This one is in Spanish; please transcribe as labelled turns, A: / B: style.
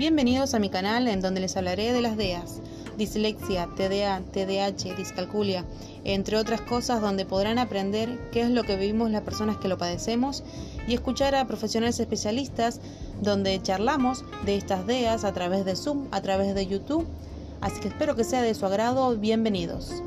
A: Bienvenidos a mi canal en donde les hablaré de las DEAs, dislexia, TDA, TDAH, discalculia, entre otras cosas donde podrán aprender qué es lo que vivimos las personas que lo padecemos y escuchar a profesionales especialistas donde charlamos de estas DEAs a través de Zoom, a través de YouTube. Así que espero que sea de su agrado. Bienvenidos.